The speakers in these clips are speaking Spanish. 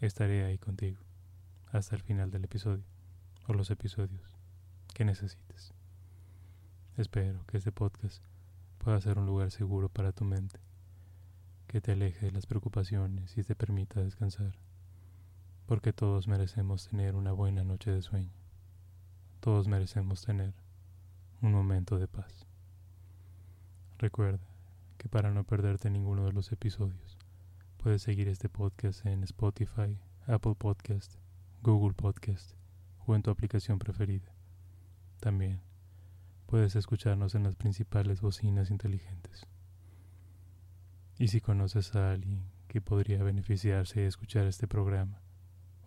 estaré ahí contigo hasta el final del episodio o los episodios que necesites. Espero que este podcast pueda ser un lugar seguro para tu mente, que te aleje de las preocupaciones y te permita descansar, porque todos merecemos tener una buena noche de sueño. Todos merecemos tener un momento de paz. Recuerda que para no perderte ninguno de los episodios, Puedes seguir este podcast en Spotify, Apple Podcast, Google Podcast o en tu aplicación preferida. También puedes escucharnos en las principales bocinas inteligentes. Y si conoces a alguien que podría beneficiarse de escuchar este programa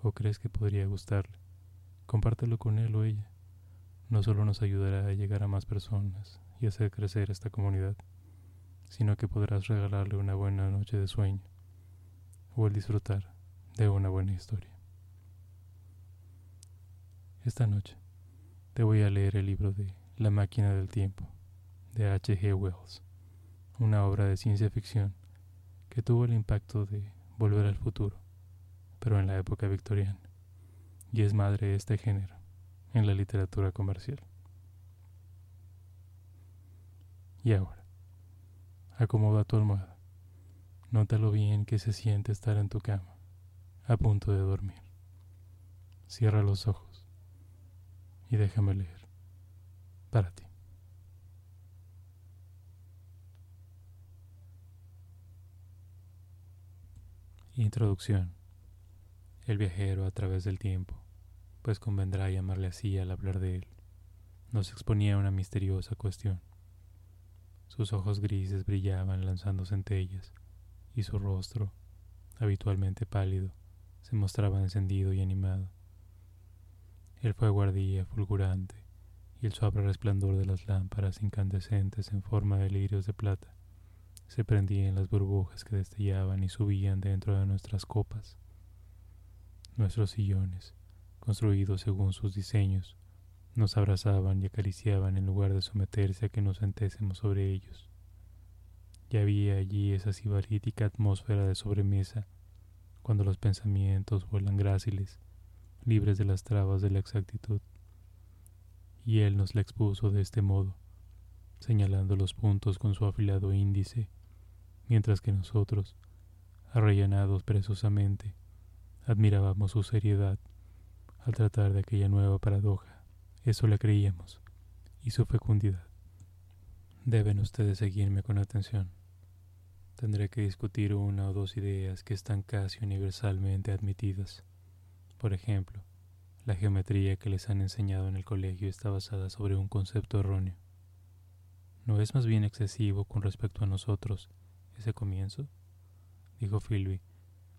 o crees que podría gustarle, compártelo con él o ella. No solo nos ayudará a llegar a más personas y hacer crecer esta comunidad, sino que podrás regalarle una buena noche de sueño o el disfrutar de una buena historia. Esta noche te voy a leer el libro de La máquina del tiempo de H. G. Wells, una obra de ciencia ficción que tuvo el impacto de Volver al futuro, pero en la época victoriana, y es madre de este género en la literatura comercial. Y ahora, acomoda tu almohada Nota lo bien que se siente estar en tu cama, a punto de dormir. Cierra los ojos y déjame leer para ti. Introducción. El viajero a través del tiempo, pues convendrá llamarle así al hablar de él, nos exponía una misteriosa cuestión. Sus ojos grises brillaban lanzando centellas y su rostro, habitualmente pálido, se mostraba encendido y animado. El fuego ardía fulgurante y el suave resplandor de las lámparas incandescentes en forma de lirios de plata se prendía en las burbujas que destellaban y subían dentro de nuestras copas. Nuestros sillones, construidos según sus diseños, nos abrazaban y acariciaban en lugar de someterse a que nos sentésemos sobre ellos. Ya había allí esa sibarítica atmósfera de sobremesa, cuando los pensamientos vuelan gráciles, libres de las trabas de la exactitud. Y él nos la expuso de este modo, señalando los puntos con su afilado índice, mientras que nosotros, arrellanados presosamente, admirábamos su seriedad al tratar de aquella nueva paradoja. Eso le creíamos, y su fecundidad. Deben ustedes seguirme con atención. Tendré que discutir una o dos ideas que están casi universalmente admitidas. Por ejemplo, la geometría que les han enseñado en el colegio está basada sobre un concepto erróneo. ¿No es más bien excesivo con respecto a nosotros ese comienzo? dijo Philby,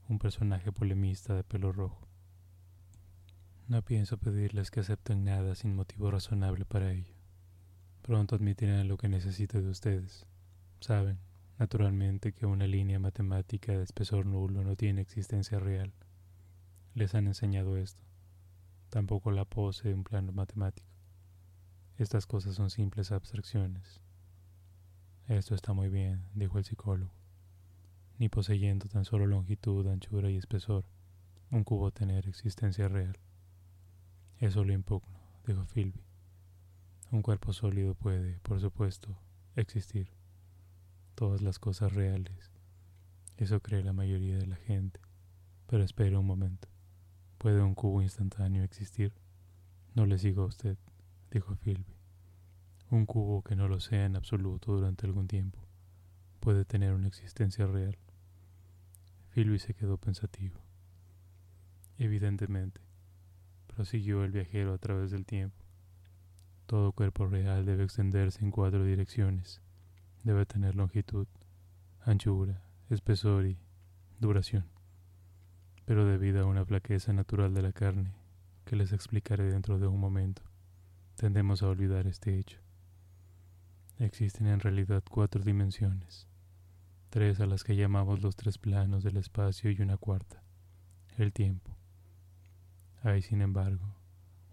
un personaje polemista de pelo rojo. No pienso pedirles que acepten nada sin motivo razonable para ello. Pronto admitirán lo que necesito de ustedes. Saben, Naturalmente que una línea matemática de espesor nulo no tiene existencia real. Les han enseñado esto. Tampoco la pose de un plano matemático. Estas cosas son simples abstracciones. Esto está muy bien, dijo el psicólogo. Ni poseyendo tan solo longitud, anchura y espesor, un cubo tener existencia real. Eso lo impugno, dijo Philby. Un cuerpo sólido puede, por supuesto, existir todas las cosas reales. Eso cree la mayoría de la gente. Pero espere un momento. ¿Puede un cubo instantáneo existir? No le sigo a usted, dijo Philby. Un cubo que no lo sea en absoluto durante algún tiempo puede tener una existencia real. Philby se quedó pensativo. Evidentemente, prosiguió el viajero a través del tiempo. Todo cuerpo real debe extenderse en cuatro direcciones debe tener longitud, anchura, espesor y duración. pero debido a una flaqueza natural de la carne, que les explicaré dentro de un momento, tendemos a olvidar este hecho. Existen en realidad cuatro dimensiones, tres a las que llamamos los tres planos del espacio y una cuarta, el tiempo. Hay, sin embargo,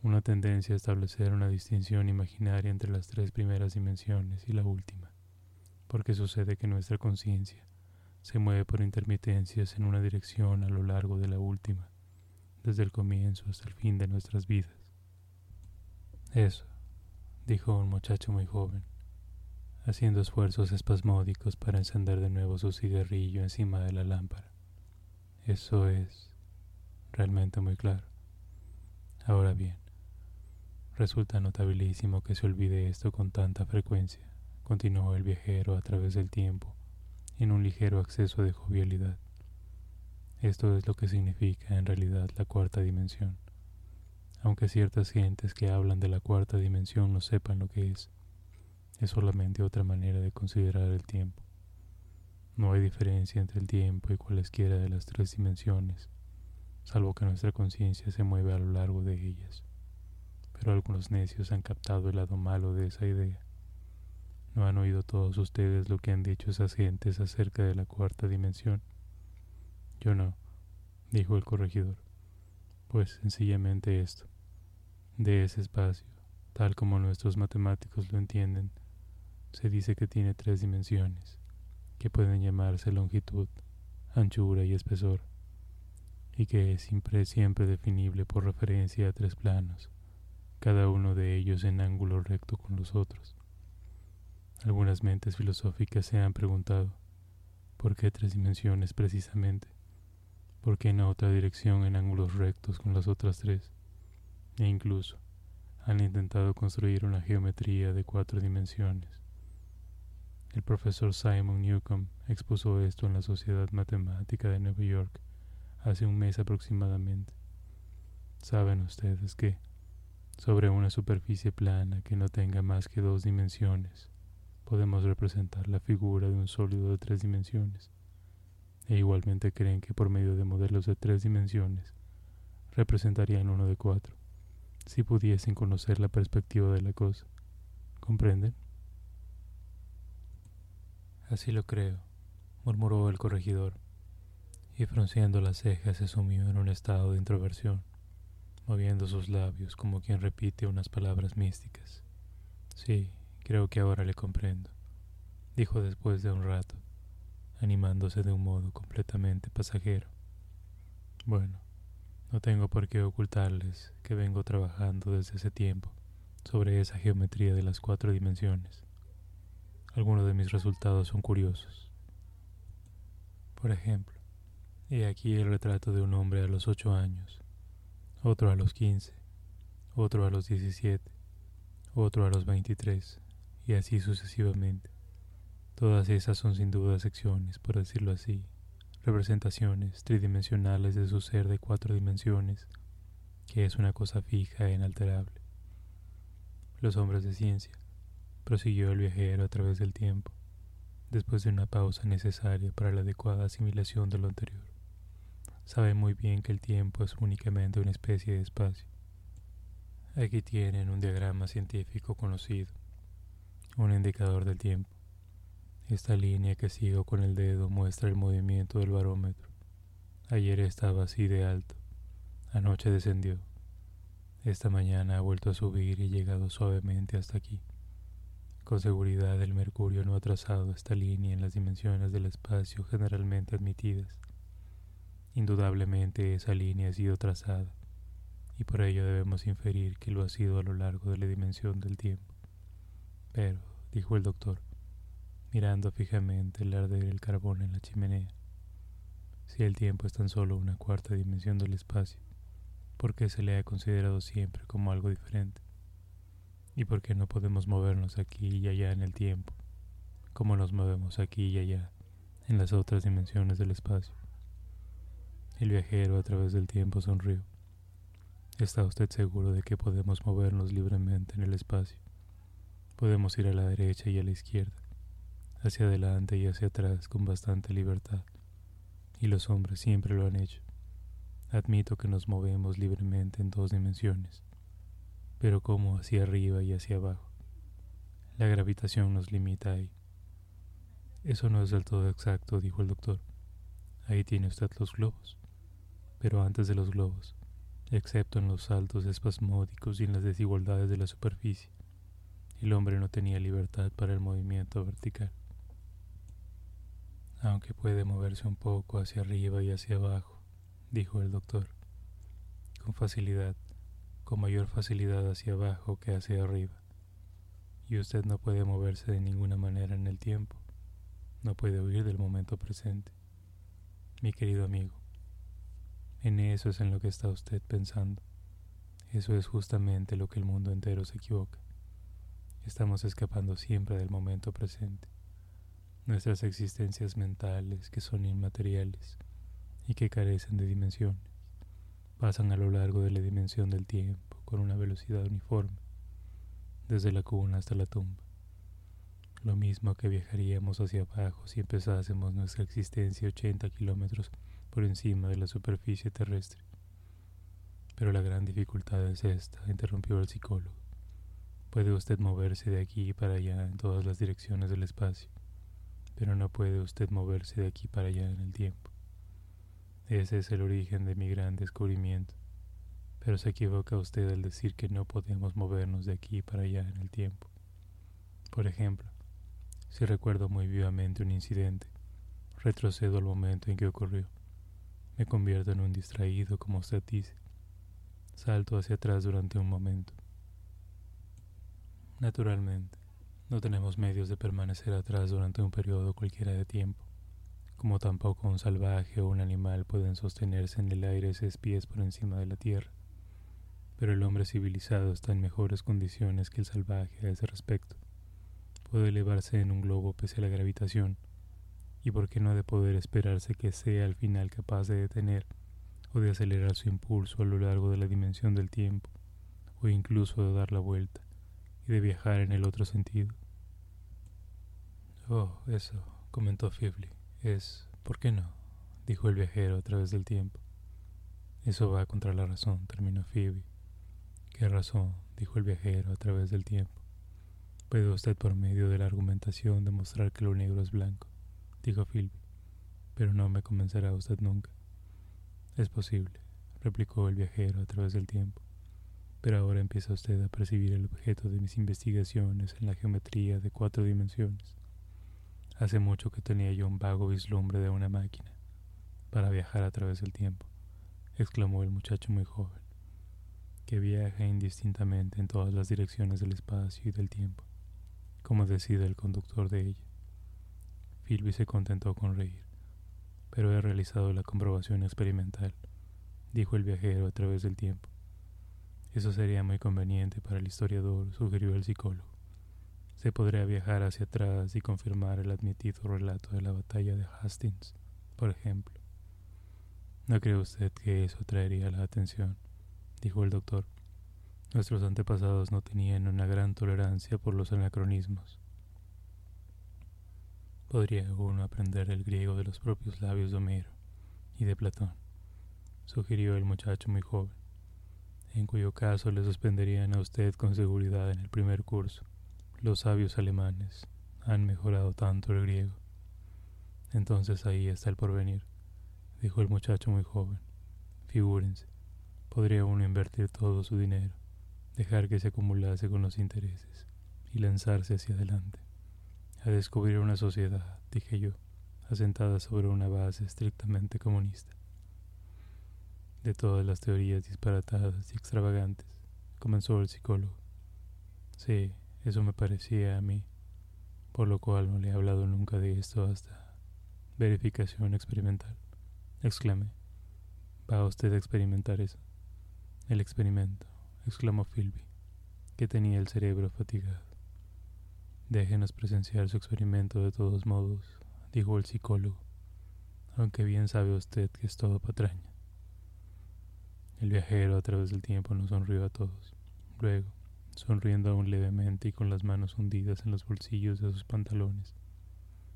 una tendencia a establecer una distinción imaginaria entre las tres primeras dimensiones y la última, porque sucede que nuestra conciencia se mueve por intermitencias en una dirección a lo largo de la última, desde el comienzo hasta el fin de nuestras vidas. Eso, dijo un muchacho muy joven, haciendo esfuerzos espasmódicos para encender de nuevo su cigarrillo encima de la lámpara. Eso es realmente muy claro. Ahora bien, resulta notabilísimo que se olvide esto con tanta frecuencia, continuó el viajero a través del tiempo, en un ligero acceso de jovialidad. Esto es lo que significa en realidad la cuarta dimensión, aunque ciertas gentes que hablan de la cuarta dimensión no sepan lo que es. Es solamente otra manera de considerar el tiempo. No hay diferencia entre el tiempo y cualesquiera de las tres dimensiones, salvo que nuestra conciencia se mueve a lo largo de ellas. Pero algunos necios han captado el lado malo de esa idea ¿No han oído todos ustedes lo que han dicho esas gentes acerca de la cuarta dimensión? Yo no, dijo el corregidor. Pues sencillamente esto. De ese espacio, tal como nuestros matemáticos lo entienden, se dice que tiene tres dimensiones, que pueden llamarse longitud, anchura y espesor, y que es siempre, siempre definible por referencia a tres planos, cada uno de ellos en ángulo recto con los otros. Algunas mentes filosóficas se han preguntado, ¿por qué tres dimensiones precisamente? ¿Por qué en otra dirección en ángulos rectos con las otras tres? E incluso han intentado construir una geometría de cuatro dimensiones. El profesor Simon Newcomb expuso esto en la Sociedad Matemática de Nueva York hace un mes aproximadamente. Saben ustedes que, sobre una superficie plana que no tenga más que dos dimensiones, podemos representar la figura de un sólido de tres dimensiones, e igualmente creen que por medio de modelos de tres dimensiones representarían uno de cuatro, si pudiesen conocer la perspectiva de la cosa. ¿Comprenden? Así lo creo, murmuró el corregidor, y frunciendo las cejas se sumió en un estado de introversión, moviendo sus labios como quien repite unas palabras místicas. Sí, Creo que ahora le comprendo, dijo después de un rato, animándose de un modo completamente pasajero. Bueno, no tengo por qué ocultarles que vengo trabajando desde ese tiempo sobre esa geometría de las cuatro dimensiones. Algunos de mis resultados son curiosos. Por ejemplo, he aquí el retrato de un hombre a los ocho años, otro a los quince, otro a los diecisiete, otro a los veintitrés, y así sucesivamente. Todas esas son sin duda secciones, por decirlo así, representaciones tridimensionales de su ser de cuatro dimensiones, que es una cosa fija e inalterable. Los hombres de ciencia, prosiguió el viajero a través del tiempo, después de una pausa necesaria para la adecuada asimilación de lo anterior. Saben muy bien que el tiempo es únicamente una especie de espacio. Aquí tienen un diagrama científico conocido un indicador del tiempo. Esta línea que sigo con el dedo muestra el movimiento del barómetro. Ayer estaba así de alto. Anoche descendió. Esta mañana ha vuelto a subir y ha llegado suavemente hasta aquí. Con seguridad el mercurio no ha trazado esta línea en las dimensiones del espacio generalmente admitidas. Indudablemente esa línea ha sido trazada, y por ello debemos inferir que lo ha sido a lo largo de la dimensión del tiempo. Pero, dijo el doctor, mirando fijamente el arder del carbón en la chimenea, si el tiempo es tan solo una cuarta dimensión del espacio, ¿por qué se le ha considerado siempre como algo diferente? ¿Y por qué no podemos movernos aquí y allá en el tiempo, como nos movemos aquí y allá en las otras dimensiones del espacio? El viajero a través del tiempo sonrió. ¿Está usted seguro de que podemos movernos libremente en el espacio? Podemos ir a la derecha y a la izquierda, hacia adelante y hacia atrás con bastante libertad. Y los hombres siempre lo han hecho. Admito que nos movemos libremente en dos dimensiones, pero como hacia arriba y hacia abajo. La gravitación nos limita ahí. Eso no es del todo exacto, dijo el doctor. Ahí tiene usted los globos. Pero antes de los globos, excepto en los saltos espasmódicos y en las desigualdades de la superficie, el hombre no tenía libertad para el movimiento vertical. Aunque puede moverse un poco hacia arriba y hacia abajo, dijo el doctor, con facilidad, con mayor facilidad hacia abajo que hacia arriba. Y usted no puede moverse de ninguna manera en el tiempo, no puede huir del momento presente. Mi querido amigo, en eso es en lo que está usted pensando. Eso es justamente lo que el mundo entero se equivoca. Estamos escapando siempre del momento presente. Nuestras existencias mentales, que son inmateriales y que carecen de dimensiones, pasan a lo largo de la dimensión del tiempo con una velocidad uniforme, desde la cuna hasta la tumba. Lo mismo que viajaríamos hacia abajo si empezásemos nuestra existencia 80 kilómetros por encima de la superficie terrestre. Pero la gran dificultad es esta, interrumpió el psicólogo. Puede usted moverse de aquí para allá en todas las direcciones del espacio, pero no puede usted moverse de aquí para allá en el tiempo. Ese es el origen de mi gran descubrimiento, pero se equivoca usted al decir que no podemos movernos de aquí para allá en el tiempo. Por ejemplo, si recuerdo muy vivamente un incidente, retrocedo al momento en que ocurrió. Me convierto en un distraído, como usted dice. Salto hacia atrás durante un momento. Naturalmente, no tenemos medios de permanecer atrás durante un periodo cualquiera de tiempo, como tampoco un salvaje o un animal pueden sostenerse en el aire seis pies por encima de la tierra. Pero el hombre civilizado está en mejores condiciones que el salvaje a ese respecto. Puede elevarse en un globo pese a la gravitación, y por qué no de poder esperarse que sea al final capaz de detener o de acelerar su impulso a lo largo de la dimensión del tiempo, o incluso de dar la vuelta de viajar en el otro sentido. Oh, eso, comentó Fibli, es, ¿por qué no? dijo el viajero a través del tiempo. Eso va contra la razón, terminó Phoebe. ¿Qué razón? dijo el viajero a través del tiempo. Puede usted por medio de la argumentación demostrar que lo negro es blanco, dijo Philby, pero no me convencerá usted nunca. Es posible, replicó el viajero a través del tiempo, pero ahora empieza usted a percibir el objeto de mis investigaciones en la geometría de cuatro dimensiones. Hace mucho que tenía yo un vago vislumbre de una máquina para viajar a través del tiempo, exclamó el muchacho muy joven, que viaja indistintamente en todas las direcciones del espacio y del tiempo como decide el conductor de ella. Philby se contentó con reír. Pero he realizado la comprobación experimental, dijo el viajero a través del tiempo. Eso sería muy conveniente para el historiador, sugirió el psicólogo. Se podría viajar hacia atrás y confirmar el admitido relato de la batalla de Hastings, por ejemplo. ¿No cree usted que eso traería la atención? dijo el doctor. Nuestros antepasados no tenían una gran tolerancia por los anacronismos. Podría uno aprender el griego de los propios labios de Homero y de Platón, sugirió el muchacho muy joven, en cuyo caso le suspenderían a usted con seguridad en el primer curso. Los sabios alemanes han mejorado tanto el griego. Entonces ahí está el porvenir, dijo el muchacho muy joven. Figúrense, podría uno invertir todo su dinero dejar que se acumulase con los intereses y lanzarse hacia adelante, a descubrir una sociedad, dije yo, asentada sobre una base estrictamente comunista. De todas las teorías disparatadas y extravagantes, comenzó el psicólogo. Sí, eso me parecía a mí, por lo cual no le he hablado nunca de esto hasta verificación experimental. Exclamé. ¿Va usted a experimentar eso? El experimento exclamó Philby, que tenía el cerebro fatigado. Déjenos presenciar su experimento de todos modos, dijo el psicólogo, aunque bien sabe usted que es todo patraña. El viajero a través del tiempo nos sonrió a todos. Luego, sonriendo aún levemente y con las manos hundidas en los bolsillos de sus pantalones,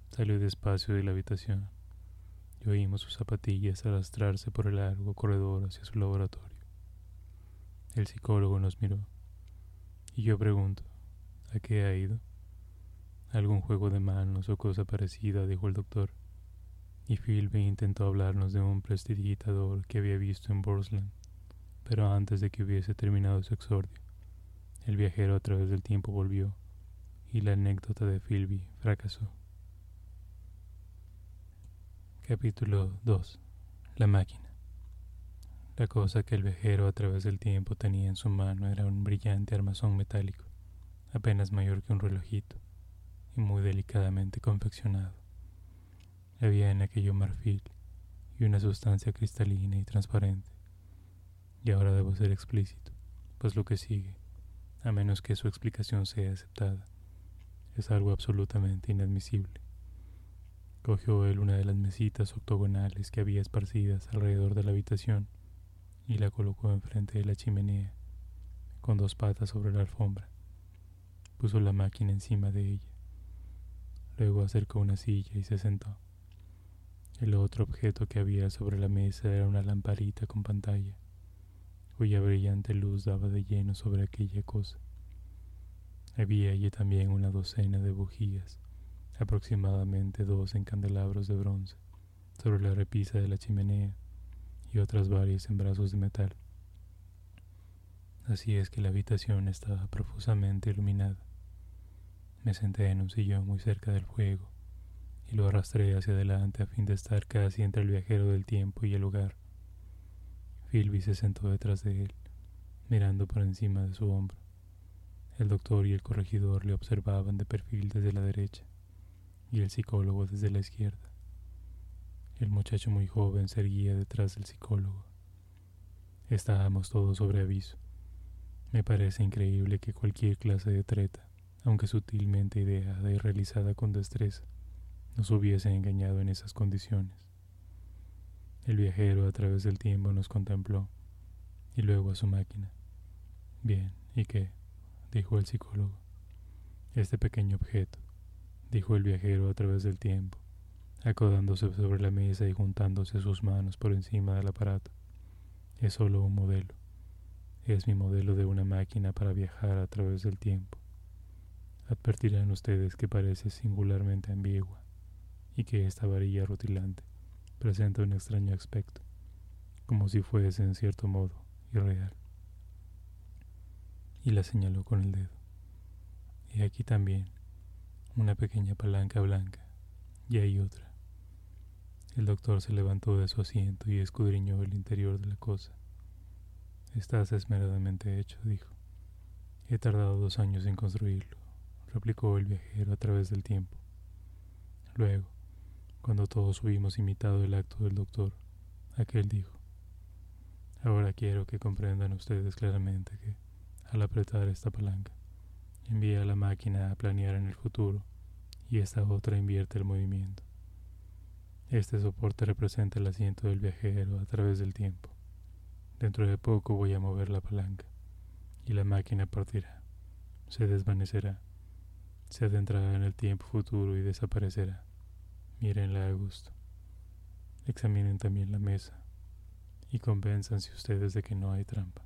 salió despacio de la habitación y oímos sus zapatillas arrastrarse por el largo corredor hacia su laboratorio. El psicólogo nos miró y yo pregunto, ¿a qué ha ido? Algún juego de manos o cosa parecida, dijo el doctor. Y Philby intentó hablarnos de un prestidigitador que había visto en Borsland, pero antes de que hubiese terminado su exordio, el viajero a través del tiempo volvió y la anécdota de Philby fracasó. Capítulo 2. La máquina. La cosa que el viajero a través del tiempo tenía en su mano era un brillante armazón metálico, apenas mayor que un relojito, y muy delicadamente confeccionado. Había en aquello marfil y una sustancia cristalina y transparente. Y ahora debo ser explícito, pues lo que sigue, a menos que su explicación sea aceptada, es algo absolutamente inadmisible. Cogió él una de las mesitas octogonales que había esparcidas alrededor de la habitación y la colocó enfrente de la chimenea, con dos patas sobre la alfombra. Puso la máquina encima de ella. Luego acercó una silla y se sentó. El otro objeto que había sobre la mesa era una lamparita con pantalla, cuya brillante luz daba de lleno sobre aquella cosa. Había allí también una docena de bujías aproximadamente dos en candelabros de bronce sobre la repisa de la chimenea y otras varias en brazos de metal. Así es que la habitación estaba profusamente iluminada. Me senté en un sillón muy cerca del fuego y lo arrastré hacia adelante a fin de estar casi entre el viajero del tiempo y el lugar. Philby se sentó detrás de él, mirando por encima de su hombro. El doctor y el corregidor le observaban de perfil desde la derecha y el psicólogo desde la izquierda. El muchacho muy joven se erguía detrás del psicólogo. Estábamos todos sobre aviso. Me parece increíble que cualquier clase de treta, aunque sutilmente ideada y realizada con destreza, nos hubiese engañado en esas condiciones. El viajero a través del tiempo nos contempló y luego a su máquina. Bien, ¿y qué? dijo el psicólogo. Este pequeño objeto, dijo el viajero a través del tiempo, acodándose sobre la mesa y juntándose sus manos por encima del aparato. Es solo un modelo. Es mi modelo de una máquina para viajar a través del tiempo. Advertirán ustedes que parece singularmente ambigua y que esta varilla rutilante presenta un extraño aspecto, como si fuese en cierto modo irreal. Y la señaló con el dedo. Y aquí también una pequeña palanca blanca, y hay otra. El doctor se levantó de su asiento y escudriñó el interior de la cosa. Estás esmeradamente hecho, dijo. He tardado dos años en construirlo, replicó el viajero a través del tiempo. Luego, cuando todos hubimos imitado el acto del doctor, aquel dijo, Ahora quiero que comprendan ustedes claramente que, al apretar esta palanca, envía a la máquina a planear en el futuro y esta otra invierte el movimiento. Este soporte representa el asiento del viajero a través del tiempo. Dentro de poco voy a mover la palanca y la máquina partirá, se desvanecerá, se adentrará en el tiempo futuro y desaparecerá. Mírenla a gusto. Examinen también la mesa y convénzanse ustedes de que no hay trampa.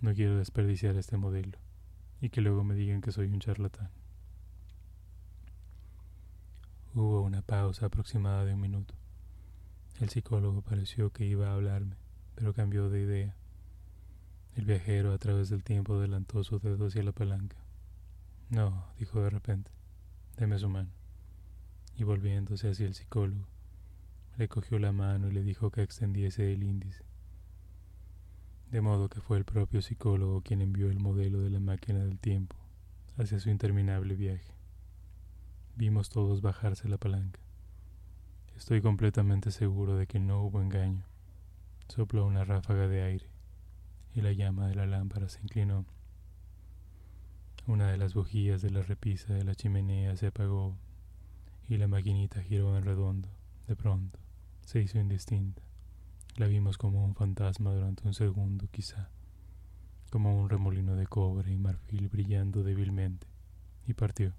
No quiero desperdiciar este modelo y que luego me digan que soy un charlatán. Hubo una pausa aproximada de un minuto. El psicólogo pareció que iba a hablarme, pero cambió de idea. El viajero a través del tiempo adelantó su dedo hacia la palanca. No, dijo de repente, deme su mano. Y volviéndose hacia el psicólogo, le cogió la mano y le dijo que extendiese el índice de modo que fue el propio psicólogo quien envió el modelo de la máquina del tiempo hacia su interminable viaje. Vimos todos bajarse la palanca. Estoy completamente seguro de que no hubo engaño. Sopló una ráfaga de aire y la llama de la lámpara se inclinó. Una de las bujías de la repisa de la chimenea se apagó y la maquinita giró en redondo. De pronto se hizo indistinta. La vimos como un fantasma durante un segundo, quizá, como un remolino de cobre y marfil brillando débilmente, y partió.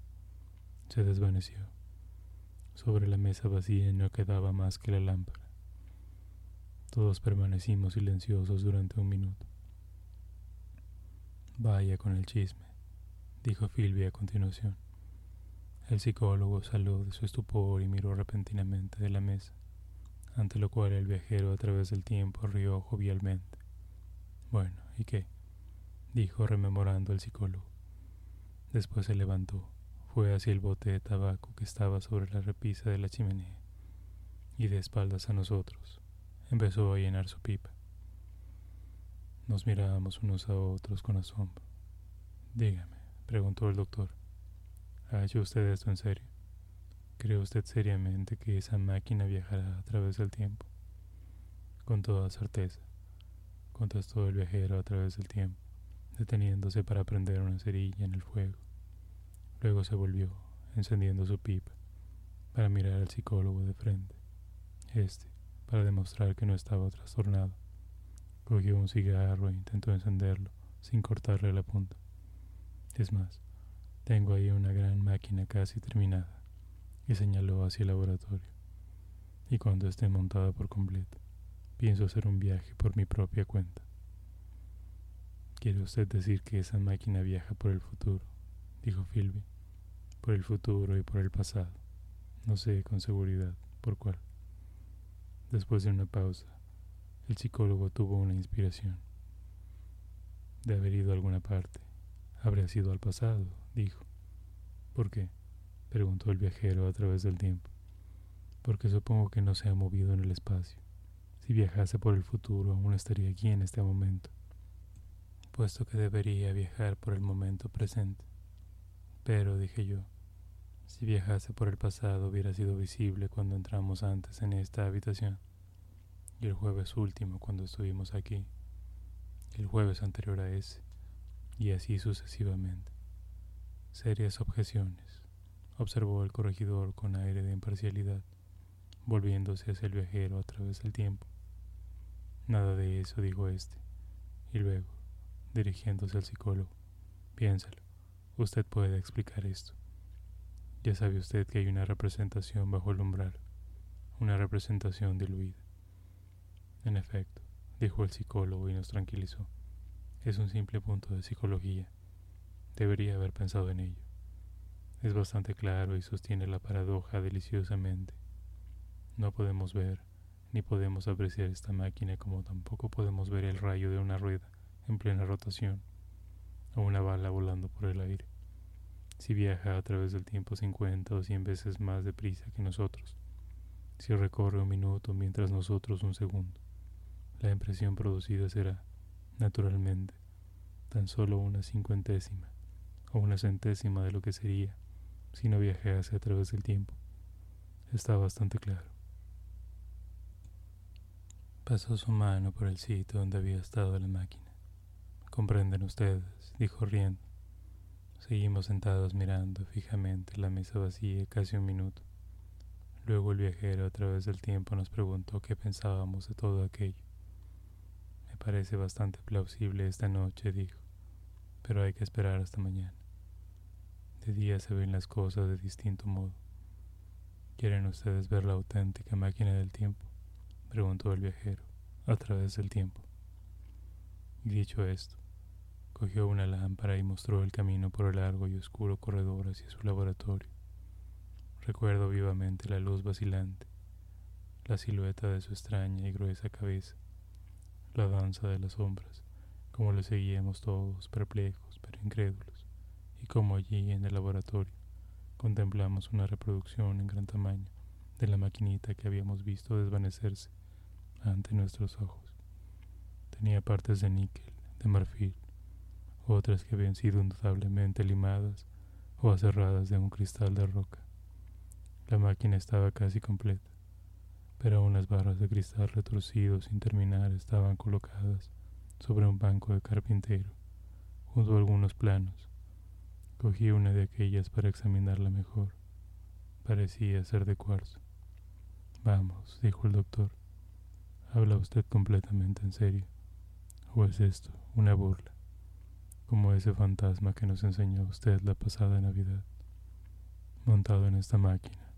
Se desvaneció. Sobre la mesa vacía no quedaba más que la lámpara. Todos permanecimos silenciosos durante un minuto. Vaya con el chisme, dijo Philby a continuación. El psicólogo salió de su estupor y miró repentinamente de la mesa, ante lo cual el viajero a través del tiempo rió jovialmente. Bueno, ¿y qué? dijo rememorando el psicólogo. Después se levantó, fue hacia el bote de tabaco que estaba sobre la repisa de la chimenea, y de espaldas a nosotros, empezó a llenar su pipa. Nos mirábamos unos a otros con asombro. Dígame, preguntó el doctor, ¿ha hecho usted esto en serio? ¿Cree usted seriamente que esa máquina viajará a través del tiempo? Con toda certeza, contestó el viajero a través del tiempo, deteniéndose para prender una cerilla en el fuego. Luego se volvió, encendiendo su pipa, para mirar al psicólogo de frente. Este, para demostrar que no estaba trastornado, Cogió un cigarro e intentó encenderlo sin cortarle la punta. Es más, tengo ahí una gran máquina casi terminada, y señaló hacia el laboratorio. Y cuando esté montada por completo, pienso hacer un viaje por mi propia cuenta. ¿Quiere usted decir que esa máquina viaja por el futuro? dijo Philby. Por el futuro y por el pasado. No sé con seguridad por cuál. Después de una pausa, el psicólogo tuvo una inspiración. De haber ido a alguna parte. Habría sido al pasado, dijo. ¿Por qué? preguntó el viajero a través del tiempo. Porque supongo que no se ha movido en el espacio. Si viajase por el futuro, aún estaría aquí en este momento, puesto que debería viajar por el momento presente. Pero, dije yo, si viajase por el pasado hubiera sido visible cuando entramos antes en esta habitación y el jueves último cuando estuvimos aquí, el jueves anterior a ese, y así sucesivamente. Serias objeciones, observó el corregidor con aire de imparcialidad, volviéndose hacia el viajero a través del tiempo. Nada de eso, dijo éste, y luego, dirigiéndose al psicólogo, piénsalo, usted puede explicar esto. Ya sabe usted que hay una representación bajo el umbral, una representación diluida. En efecto, dijo el psicólogo y nos tranquilizó. Es un simple punto de psicología. Debería haber pensado en ello. Es bastante claro y sostiene la paradoja deliciosamente. No podemos ver ni podemos apreciar esta máquina como tampoco podemos ver el rayo de una rueda en plena rotación o una bala volando por el aire. Si viaja a través del tiempo 50 o 100 veces más deprisa que nosotros, si recorre un minuto mientras nosotros un segundo, la impresión producida será, naturalmente, tan solo una cincuentésima o una centésima de lo que sería si no viajase a través del tiempo. Está bastante claro. Pasó su mano por el sitio donde había estado la máquina. Comprenden ustedes, dijo riendo. Seguimos sentados mirando fijamente la mesa vacía casi un minuto. Luego el viajero a través del tiempo nos preguntó qué pensábamos de todo aquello parece bastante plausible esta noche, dijo, pero hay que esperar hasta mañana. De día se ven las cosas de distinto modo. ¿Quieren ustedes ver la auténtica máquina del tiempo? preguntó el viajero, a través del tiempo. Y dicho esto, cogió una lámpara y mostró el camino por el largo y oscuro corredor hacia su laboratorio. Recuerdo vivamente la luz vacilante, la silueta de su extraña y gruesa cabeza, la danza de las sombras, como le seguíamos todos perplejos pero incrédulos, y como allí en el laboratorio contemplamos una reproducción en gran tamaño de la maquinita que habíamos visto desvanecerse ante nuestros ojos. Tenía partes de níquel, de marfil, otras que habían sido indudablemente limadas o aserradas de un cristal de roca. La máquina estaba casi completa pero unas barras de cristal retorcido sin terminar estaban colocadas sobre un banco de carpintero, junto a algunos planos. Cogí una de aquellas para examinarla mejor. Parecía ser de cuarzo. Vamos, dijo el doctor. ¿Habla usted completamente en serio? ¿O es esto una burla? Como ese fantasma que nos enseñó usted la pasada Navidad, montado en esta máquina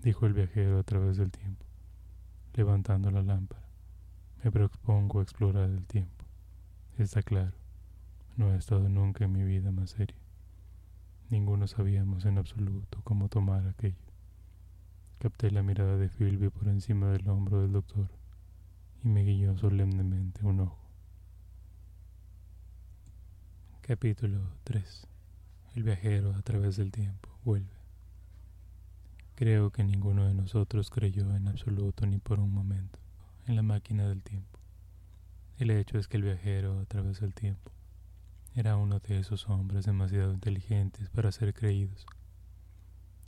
dijo el viajero a través del tiempo, levantando la lámpara. Me propongo explorar el tiempo. Está claro, no he estado nunca en mi vida más seria. Ninguno sabíamos en absoluto cómo tomar aquello. Capté la mirada de Philby por encima del hombro del doctor y me guió solemnemente un ojo. Capítulo 3 El viajero a través del tiempo vuelve. Creo que ninguno de nosotros creyó en absoluto ni por un momento en la máquina del tiempo. El hecho es que el viajero a través del tiempo era uno de esos hombres demasiado inteligentes para ser creídos.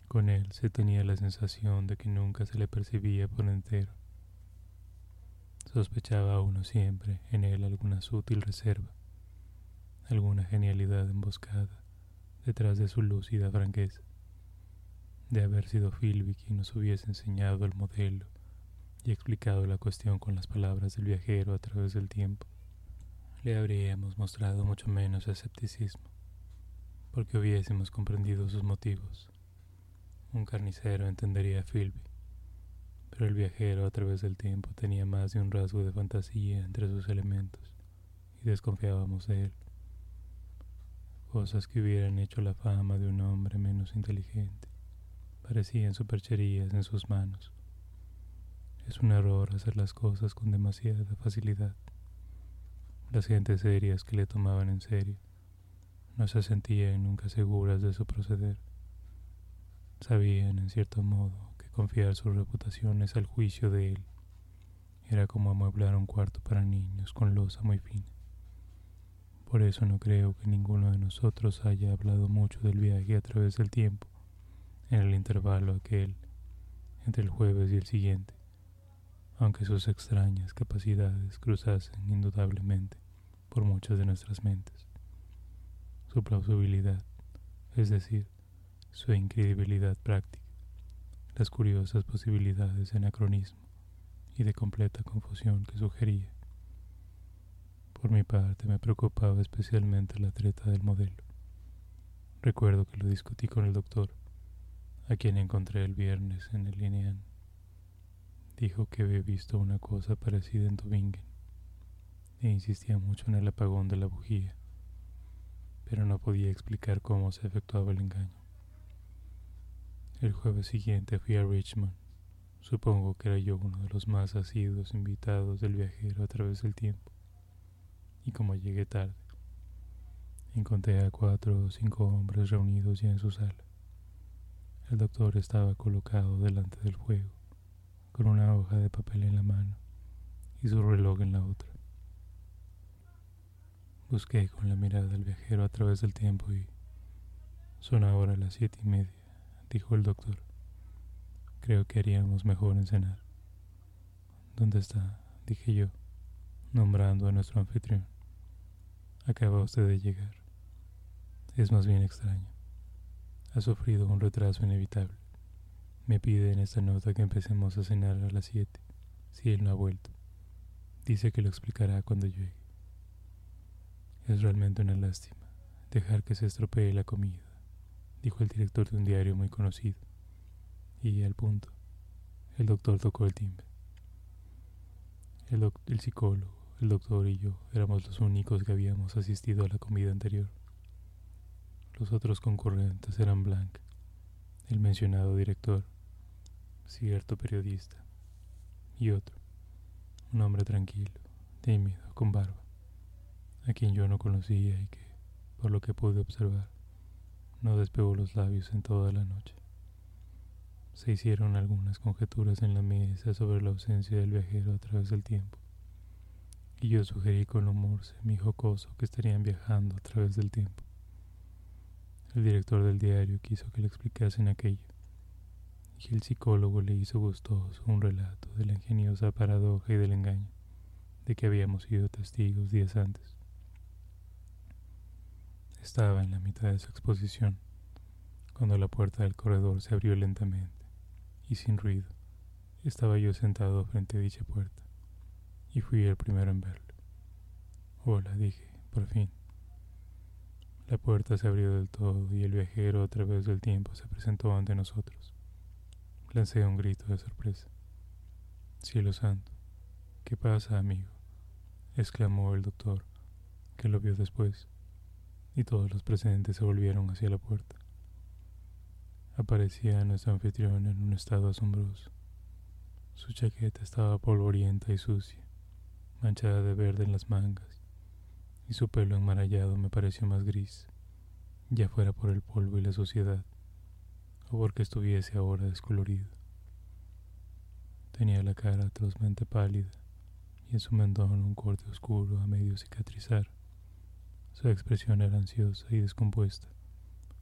Con él se tenía la sensación de que nunca se le percibía por entero. Sospechaba uno siempre en él alguna sutil reserva, alguna genialidad emboscada detrás de su lúcida franqueza. De haber sido Philby quien nos hubiese enseñado el modelo y explicado la cuestión con las palabras del viajero a través del tiempo, le habríamos mostrado mucho menos escepticismo, porque hubiésemos comprendido sus motivos. Un carnicero entendería a Philby, pero el viajero a través del tiempo tenía más de un rasgo de fantasía entre sus elementos, y desconfiábamos de él. Cosas que hubieran hecho la fama de un hombre menos inteligente parecían supercherías en sus manos es un error hacer las cosas con demasiada facilidad. Las gentes serias que le tomaban en serio no se sentían nunca seguras de su proceder. Sabían, en cierto modo, que confiar sus reputaciones al juicio de él era como amueblar un cuarto para niños con losa muy fina. Por eso no creo que ninguno de nosotros haya hablado mucho del viaje a través del tiempo en el intervalo aquel entre el jueves y el siguiente aunque sus extrañas capacidades cruzasen indudablemente por muchas de nuestras mentes. Su plausibilidad, es decir, su incredibilidad práctica, las curiosas posibilidades de anacronismo y de completa confusión que sugería. Por mi parte me preocupaba especialmente la treta del modelo. Recuerdo que lo discutí con el doctor, a quien encontré el viernes en el Linean dijo que había visto una cosa parecida en Tubingen e insistía mucho en el apagón de la bujía, pero no podía explicar cómo se efectuaba el engaño. El jueves siguiente fui a Richmond. Supongo que era yo uno de los más asiduos invitados del viajero a través del tiempo. Y como llegué tarde, encontré a cuatro o cinco hombres reunidos ya en su sala. El doctor estaba colocado delante del fuego con una hoja de papel en la mano y su reloj en la otra. Busqué con la mirada del viajero a través del tiempo y son ahora las siete y media, dijo el doctor. Creo que haríamos mejor en cenar. ¿Dónde está? dije yo, nombrando a nuestro anfitrión. Acaba usted de llegar. Es más bien extraño. Ha sufrido un retraso inevitable. Me pide en esta nota que empecemos a cenar a las 7, si él no ha vuelto. Dice que lo explicará cuando llegue. Es realmente una lástima dejar que se estropee la comida, dijo el director de un diario muy conocido. Y al punto, el doctor tocó el timbre. El, el psicólogo, el doctor y yo éramos los únicos que habíamos asistido a la comida anterior. Los otros concurrentes eran Blanc, el mencionado director, cierto periodista, y otro, un hombre tranquilo, tímido, con barba, a quien yo no conocía y que, por lo que pude observar, no despegó los labios en toda la noche. Se hicieron algunas conjeturas en la mesa sobre la ausencia del viajero a través del tiempo, y yo sugerí con humor semi-jocoso que estarían viajando a través del tiempo. El director del diario quiso que le explicasen aquello, y el psicólogo le hizo gustoso un relato de la ingeniosa paradoja y del engaño de que habíamos sido testigos días antes. Estaba en la mitad de su exposición cuando la puerta del corredor se abrió lentamente y sin ruido. Estaba yo sentado frente a dicha puerta y fui el primero en verlo. Hola, dije, por fin. La puerta se abrió del todo y el viajero a través del tiempo se presentó ante nosotros Lancé un grito de sorpresa. Cielo santo, ¿qué pasa, amigo? exclamó el doctor, que lo vio después, y todos los presentes se volvieron hacia la puerta. Aparecía nuestro anfitrión en un estado asombroso. Su chaqueta estaba polvorienta y sucia, manchada de verde en las mangas, y su pelo enmarallado me pareció más gris, ya fuera por el polvo y la suciedad, o porque estuviese ahora descolorido. Tenía la cara atrozmente pálida y en su mentón un corte oscuro a medio cicatrizar. Su expresión era ansiosa y descompuesta,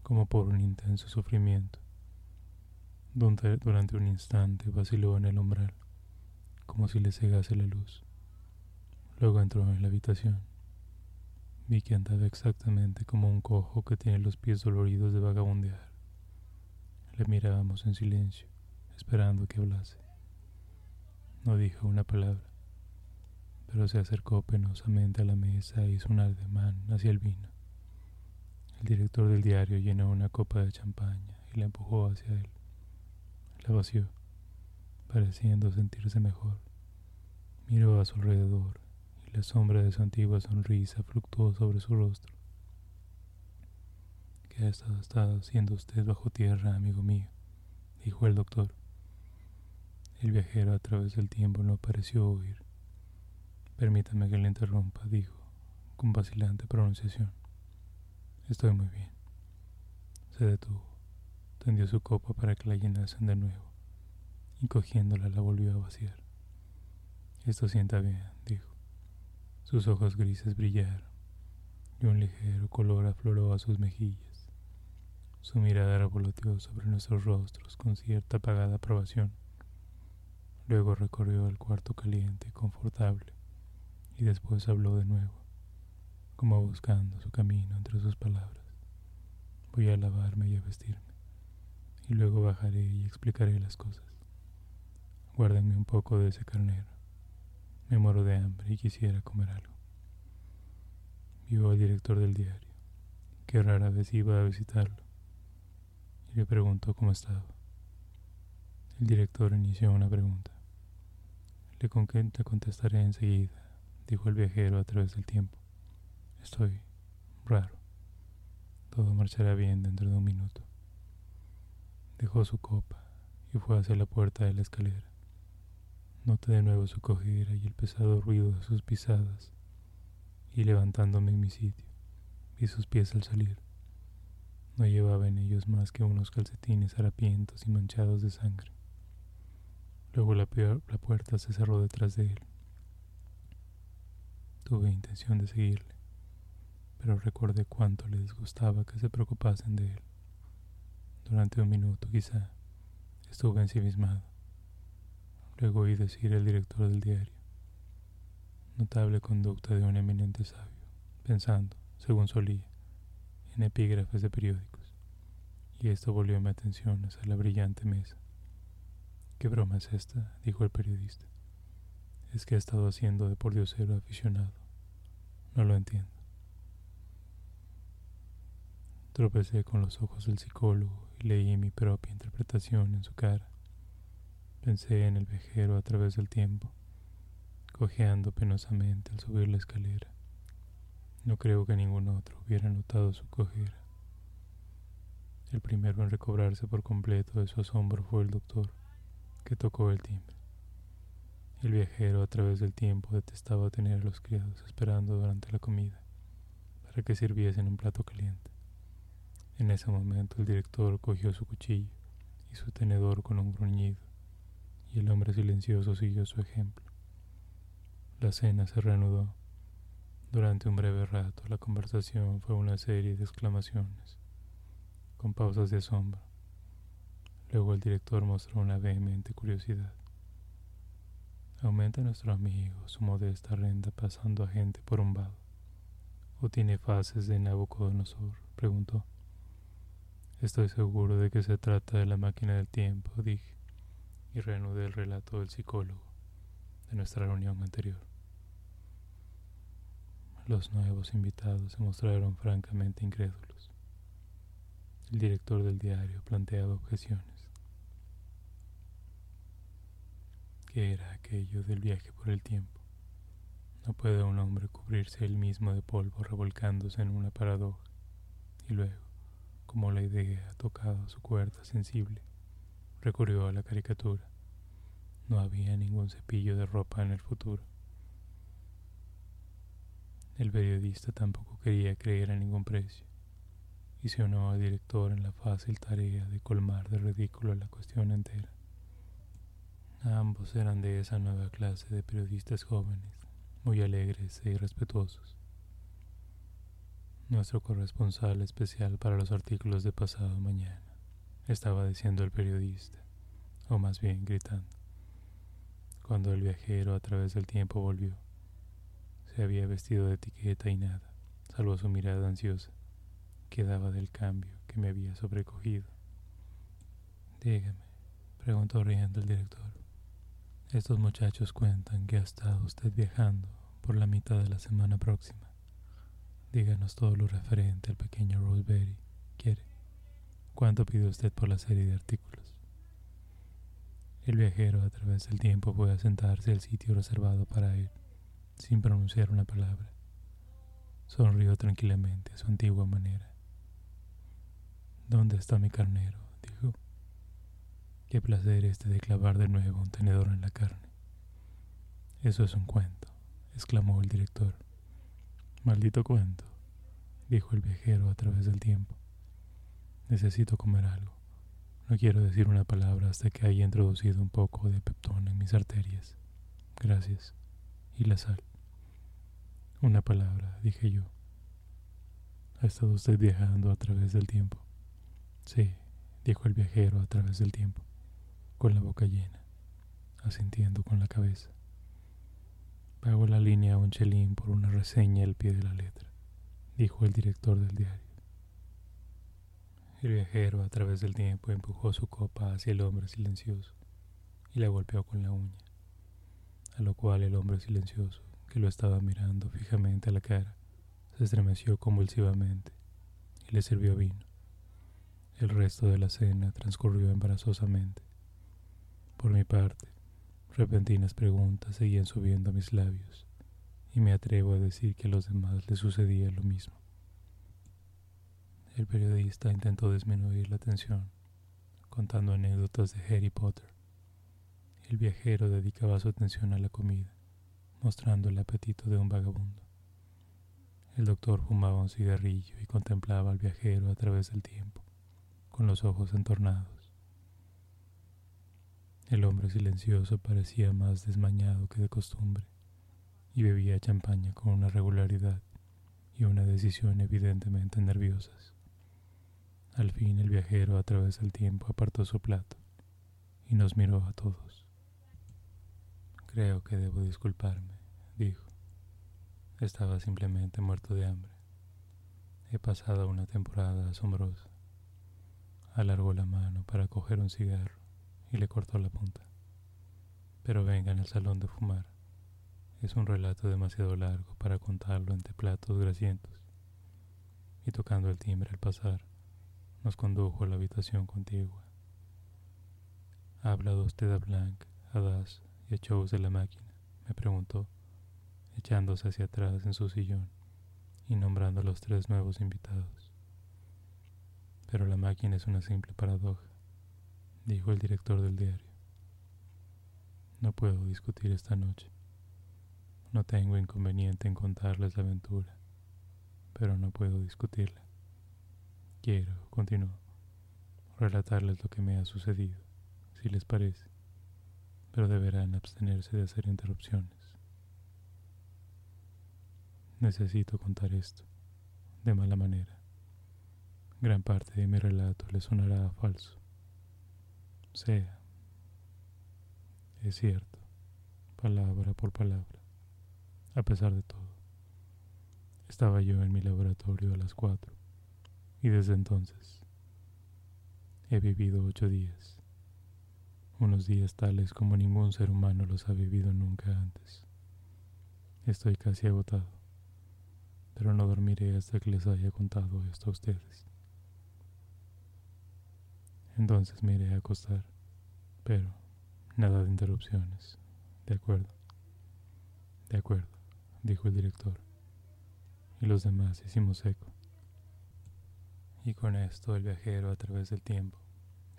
como por un intenso sufrimiento. Durante un instante vaciló en el umbral, como si le cegase la luz. Luego entró en la habitación. Vi que andaba exactamente como un cojo que tiene los pies doloridos de vagabundear. Le mirábamos en silencio, esperando que hablase. No dijo una palabra, pero se acercó penosamente a la mesa e hizo un ademán hacia el vino. El director del diario llenó una copa de champaña y la empujó hacia él. La vació, pareciendo sentirse mejor. Miró a su alrededor y la sombra de su antigua sonrisa fluctuó sobre su rostro. ¿Qué ha estado haciendo usted bajo tierra, amigo mío? dijo el doctor. El viajero a través del tiempo no pareció oír. Permítame que le interrumpa, dijo, con vacilante pronunciación. Estoy muy bien. Se detuvo, tendió su copa para que la llenasen de nuevo, y cogiéndola la volvió a vaciar. Esto sienta bien, dijo. Sus ojos grises brillaron, y un ligero color afloró a sus mejillas. Su mirada revoloteó sobre nuestros rostros con cierta apagada aprobación. Luego recorrió el cuarto caliente y confortable y después habló de nuevo, como buscando su camino entre sus palabras. Voy a lavarme y a vestirme, y luego bajaré y explicaré las cosas. Guárdenme un poco de ese carnero. Me muero de hambre y quisiera comer algo. Vio al director del diario, que rara vez iba a visitarlo, y le preguntó cómo estaba. El director inició una pregunta. Le te contestaré enseguida, dijo el viajero a través del tiempo. Estoy raro. Todo marchará bien dentro de un minuto. Dejó su copa y fue hacia la puerta de la escalera. Noté de nuevo su cojera y el pesado ruido de sus pisadas, y levantándome en mi sitio, vi sus pies al salir. No llevaba en ellos más que unos calcetines harapientos y manchados de sangre. Luego la, la puerta se cerró detrás de él. Tuve intención de seguirle, pero recordé cuánto le disgustaba que se preocupasen de él. Durante un minuto quizá estuve ensimismado. Luego oí decir el director del diario. Notable conducta de un eminente sabio, pensando, según solía, en epígrafes de periódicos. Y esto volvió mi atención hacia la brillante mesa. ¿Qué broma es esta? dijo el periodista. Es que ha estado haciendo de por diosero aficionado. No lo entiendo. Tropecé con los ojos del psicólogo y leí mi propia interpretación en su cara. Pensé en el vejero a través del tiempo, cojeando penosamente al subir la escalera. No creo que ningún otro hubiera notado su cojera. El primero en recobrarse por completo de su asombro fue el doctor que tocó el timbre. El viajero a través del tiempo detestaba tener a los criados esperando durante la comida para que sirviesen un plato caliente. En ese momento el director cogió su cuchillo y su tenedor con un gruñido, y el hombre silencioso siguió su ejemplo. La cena se reanudó. Durante un breve rato la conversación fue una serie de exclamaciones, con pausas de asombro. Luego el director mostró una vehemente curiosidad. ¿Aumenta nuestro amigo su modesta renta pasando a gente por un vado? ¿O tiene fases de Nabucodonosor? preguntó. Estoy seguro de que se trata de la máquina del tiempo, dije, y reanudé el relato del psicólogo de nuestra reunión anterior. Los nuevos invitados se mostraron francamente incrédulos. El director del diario planteaba objeciones. ¿Qué era aquello del viaje por el tiempo? No puede un hombre cubrirse él mismo de polvo revolcándose en una paradoja y luego, como la idea ha tocado su cuerda sensible, recurrió a la caricatura. No había ningún cepillo de ropa en el futuro. El periodista tampoco quería creer a ningún precio y se unió al director en la fácil tarea de colmar de ridículo la cuestión entera. Ambos eran de esa nueva clase de periodistas jóvenes, muy alegres e irrespetuosos. Nuestro corresponsal especial para los artículos de pasado mañana, estaba diciendo el periodista, o más bien gritando, cuando el viajero a través del tiempo volvió. Se había vestido de etiqueta y nada, salvo su mirada ansiosa, que daba del cambio que me había sobrecogido. Dígame, preguntó riendo el director. Estos muchachos cuentan que ha estado usted viajando por la mitad de la semana próxima. Díganos todo lo referente al pequeño Roseberry. ¿Quiere? ¿Cuánto pide usted por la serie de artículos? El viajero a través del tiempo fue a sentarse al sitio reservado para él, sin pronunciar una palabra. Sonrió tranquilamente a su antigua manera. ¿Dónde está mi carnero? dijo. Qué placer este de clavar de nuevo un tenedor en la carne. Eso es un cuento, exclamó el director. Maldito cuento, dijo el viajero a través del tiempo. Necesito comer algo. No quiero decir una palabra hasta que haya introducido un poco de peptón en mis arterias. Gracias. Y la sal. Una palabra, dije yo. ¿Ha estado usted viajando a través del tiempo? Sí, dijo el viajero a través del tiempo con la boca llena, asintiendo con la cabeza. Pago la línea a un chelín por una reseña al pie de la letra, dijo el director del diario. El viajero a través del tiempo empujó su copa hacia el hombre silencioso y la golpeó con la uña, a lo cual el hombre silencioso, que lo estaba mirando fijamente a la cara, se estremeció convulsivamente y le sirvió vino. El resto de la cena transcurrió embarazosamente. Por mi parte, repentinas preguntas seguían subiendo a mis labios, y me atrevo a decir que a los demás les sucedía lo mismo. El periodista intentó disminuir la tensión, contando anécdotas de Harry Potter. El viajero dedicaba su atención a la comida, mostrando el apetito de un vagabundo. El doctor fumaba un cigarrillo y contemplaba al viajero a través del tiempo, con los ojos entornados. El hombre silencioso parecía más desmañado que de costumbre y bebía champaña con una regularidad y una decisión evidentemente nerviosas. Al fin el viajero a través del tiempo apartó su plato y nos miró a todos. Creo que debo disculparme, dijo. Estaba simplemente muerto de hambre. He pasado una temporada asombrosa. Alargó la mano para coger un cigarro y le cortó la punta. Pero vengan al salón de fumar. Es un relato demasiado largo para contarlo entre platos grasientos. Y tocando el timbre al pasar, nos condujo a la habitación contigua. ¿Ha hablado usted a Blanc, a Das y a Chose de la máquina? me preguntó, echándose hacia atrás en su sillón y nombrando a los tres nuevos invitados. Pero la máquina es una simple paradoja dijo el director del diario. No puedo discutir esta noche. No tengo inconveniente en contarles la aventura, pero no puedo discutirla. Quiero, continuó, relatarles lo que me ha sucedido, si les parece, pero deberán abstenerse de hacer interrupciones. Necesito contar esto, de mala manera. Gran parte de mi relato le sonará falso sea. Es cierto, palabra por palabra, a pesar de todo. Estaba yo en mi laboratorio a las cuatro y desde entonces he vivido ocho días, unos días tales como ningún ser humano los ha vivido nunca antes. Estoy casi agotado, pero no dormiré hasta que les haya contado esto a ustedes. Entonces me iré a acostar, pero nada de interrupciones, De acuerdo. De acuerdo, dijo el director. Y los demás hicimos eco. Y con esto el viajero a través del tiempo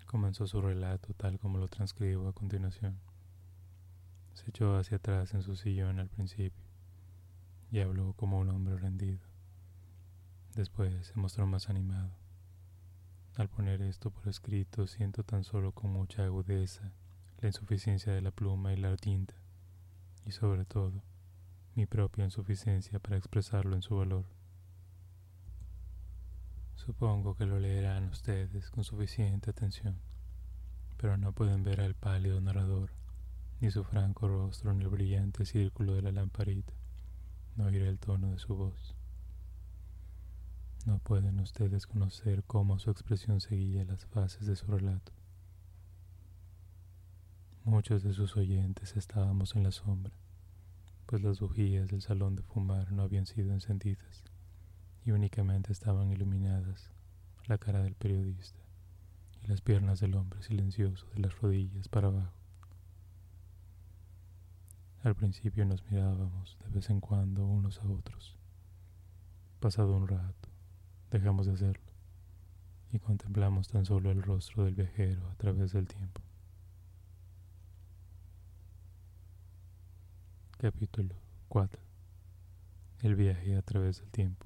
comenzó su relato tal como lo transcribo a continuación. Se echó hacia atrás en su sillón al principio y habló como un hombre rendido. Después se mostró más animado. Al poner esto por escrito siento tan solo con mucha agudeza la insuficiencia de la pluma y la tinta, y sobre todo mi propia insuficiencia para expresarlo en su valor. Supongo que lo leerán ustedes con suficiente atención, pero no pueden ver al pálido narrador, ni su franco rostro en el brillante círculo de la lamparita, no oír el tono de su voz. No pueden ustedes conocer cómo su expresión seguía las fases de su relato. Muchos de sus oyentes estábamos en la sombra, pues las bujías del salón de fumar no habían sido encendidas y únicamente estaban iluminadas la cara del periodista y las piernas del hombre silencioso de las rodillas para abajo. Al principio nos mirábamos de vez en cuando unos a otros. Pasado un rato, dejamos de hacerlo y contemplamos tan solo el rostro del viajero a través del tiempo. Capítulo 4 El viaje a través del tiempo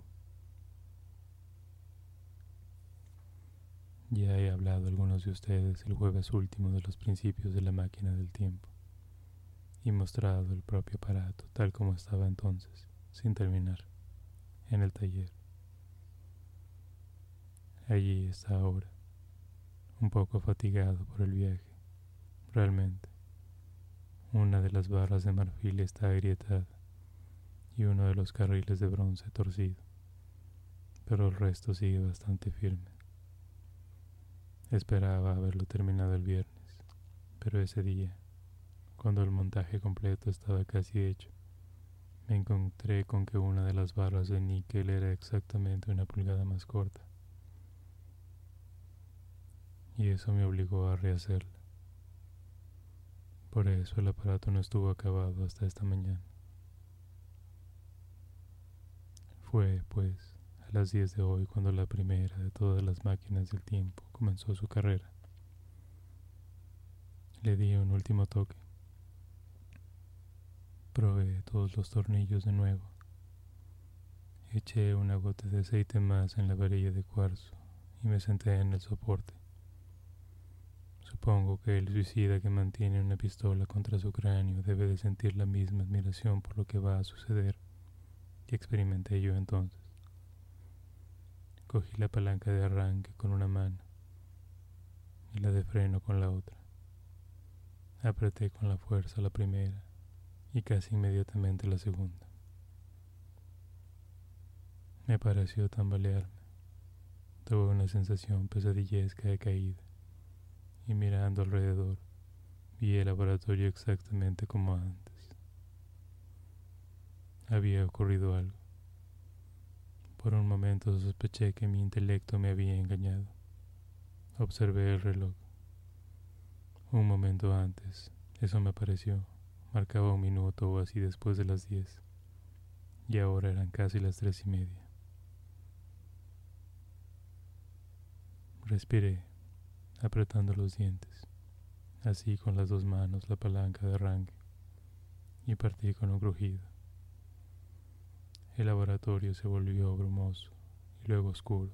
Ya he hablado a algunos de ustedes el jueves último de los principios de la máquina del tiempo y mostrado el propio aparato tal como estaba entonces, sin terminar, en el taller. Allí está ahora, un poco fatigado por el viaje. Realmente, una de las barras de marfil está agrietada y uno de los carriles de bronce torcido, pero el resto sigue bastante firme. Esperaba haberlo terminado el viernes, pero ese día, cuando el montaje completo estaba casi hecho, me encontré con que una de las barras de níquel era exactamente una pulgada más corta y eso me obligó a rehacerla. Por eso el aparato no estuvo acabado hasta esta mañana. Fue, pues, las 10 de hoy cuando la primera de todas las máquinas del tiempo comenzó su carrera. Le di un último toque. Probé todos los tornillos de nuevo. Eché una gota de aceite más en la varilla de cuarzo y me senté en el soporte. Supongo que el suicida que mantiene una pistola contra su cráneo debe de sentir la misma admiración por lo que va a suceder que experimenté yo entonces. Cogí la palanca de arranque con una mano y la de freno con la otra. Apreté con la fuerza la primera y casi inmediatamente la segunda. Me pareció tambalearme. Tuve una sensación pesadillesca de caída y mirando alrededor vi el laboratorio exactamente como antes. Había ocurrido algo. Por un momento sospeché que mi intelecto me había engañado. Observé el reloj. Un momento antes, eso me pareció, marcaba un minuto o así después de las diez, y ahora eran casi las tres y media. Respiré apretando los dientes, así con las dos manos la palanca de arranque, y partí con un crujido. El laboratorio se volvió brumoso y luego oscuro.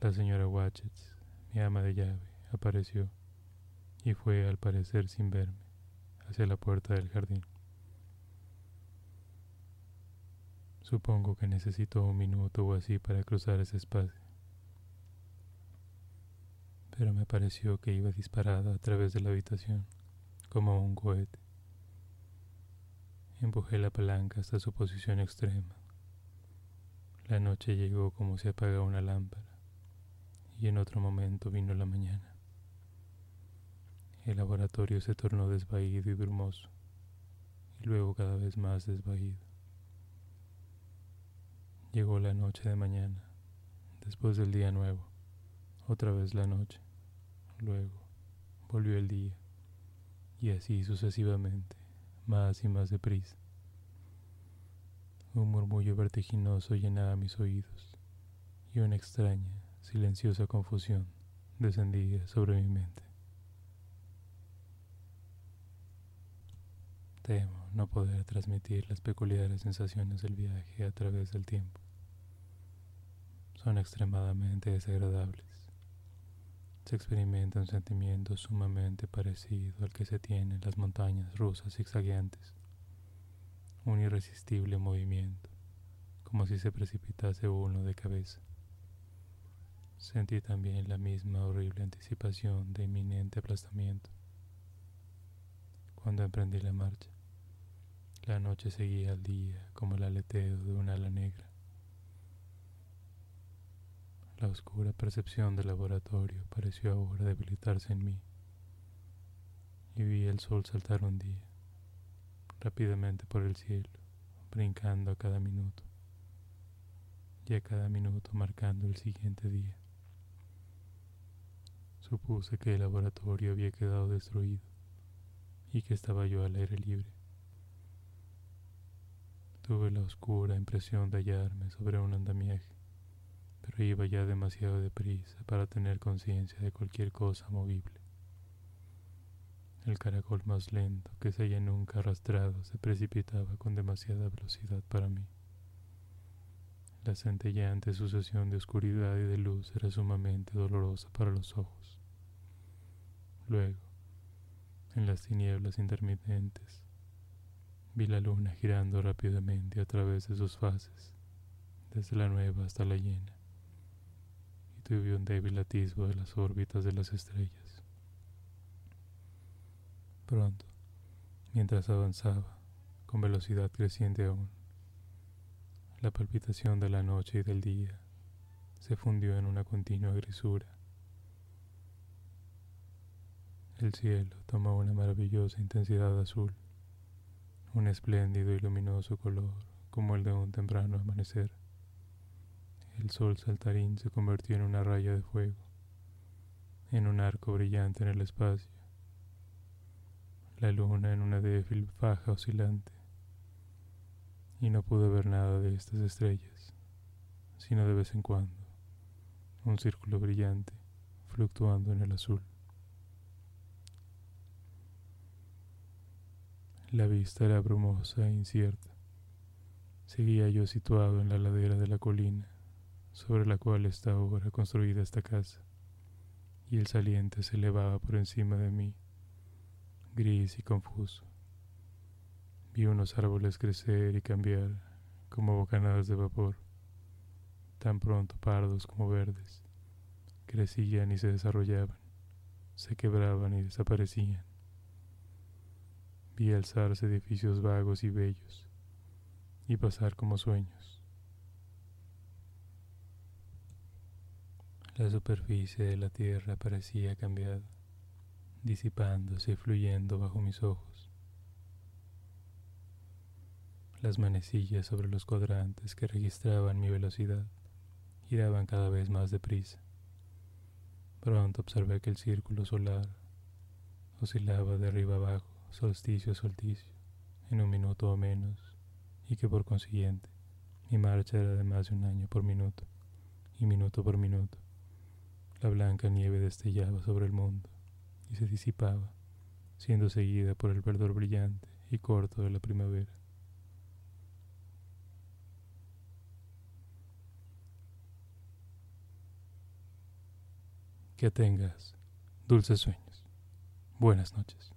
La señora Watchets, mi ama de llave, apareció y fue al parecer sin verme hacia la puerta del jardín. Supongo que necesitó un minuto o así para cruzar ese espacio pero me pareció que iba disparada a través de la habitación, como un cohete. Empujé la palanca hasta su posición extrema. La noche llegó como si apaga una lámpara, y en otro momento vino la mañana. El laboratorio se tornó desvaído y brumoso, y luego cada vez más desvaído. Llegó la noche de mañana, después del día nuevo, otra vez la noche. Luego volvió el día y así sucesivamente, más y más deprisa. Un murmullo vertiginoso llenaba mis oídos y una extraña, silenciosa confusión descendía sobre mi mente. Temo no poder transmitir las peculiares sensaciones del viaje a través del tiempo. Son extremadamente desagradables. Se experimenta un sentimiento sumamente parecido al que se tiene en las montañas rusas zigzagueantes. Un irresistible movimiento, como si se precipitase uno de cabeza. Sentí también la misma horrible anticipación de inminente aplastamiento cuando emprendí la marcha. La noche seguía al día como el aleteo de un ala negra. La oscura percepción del laboratorio pareció ahora debilitarse en mí y vi el sol saltar un día, rápidamente por el cielo, brincando a cada minuto y a cada minuto marcando el siguiente día. Supuse que el laboratorio había quedado destruido y que estaba yo al aire libre. Tuve la oscura impresión de hallarme sobre un andamiaje, pero iba ya demasiado deprisa para tener conciencia de cualquier cosa movible. El caracol más lento que se haya nunca arrastrado se precipitaba con demasiada velocidad para mí. La centelleante sucesión de oscuridad y de luz era sumamente dolorosa para los ojos. Luego, en las tinieblas intermitentes, Vi la luna girando rápidamente a través de sus fases, desde la nueva hasta la llena, y tuve un débil atisbo de las órbitas de las estrellas. Pronto, mientras avanzaba, con velocidad creciente aún, la palpitación de la noche y del día se fundió en una continua grisura. El cielo tomó una maravillosa intensidad azul un espléndido y luminoso color como el de un temprano amanecer. El sol saltarín se convirtió en una raya de fuego, en un arco brillante en el espacio, la luna en una débil faja oscilante, y no pude ver nada de estas estrellas, sino de vez en cuando un círculo brillante fluctuando en el azul. La vista era brumosa e incierta. Seguía yo situado en la ladera de la colina, sobre la cual está ahora construida esta casa, y el saliente se elevaba por encima de mí, gris y confuso. Vi unos árboles crecer y cambiar como bocanadas de vapor, tan pronto pardos como verdes. Crecían y se desarrollaban, se quebraban y desaparecían vi alzarse edificios vagos y bellos y pasar como sueños. La superficie de la tierra parecía cambiada, disipándose y fluyendo bajo mis ojos. Las manecillas sobre los cuadrantes que registraban mi velocidad giraban cada vez más deprisa. Pronto observé que el círculo solar oscilaba de arriba abajo solsticio a solsticio, en un minuto o menos, y que por consiguiente mi marcha era de más de un año por minuto, y minuto por minuto. La blanca nieve destellaba sobre el mundo y se disipaba, siendo seguida por el verdor brillante y corto de la primavera. Que tengas dulces sueños. Buenas noches.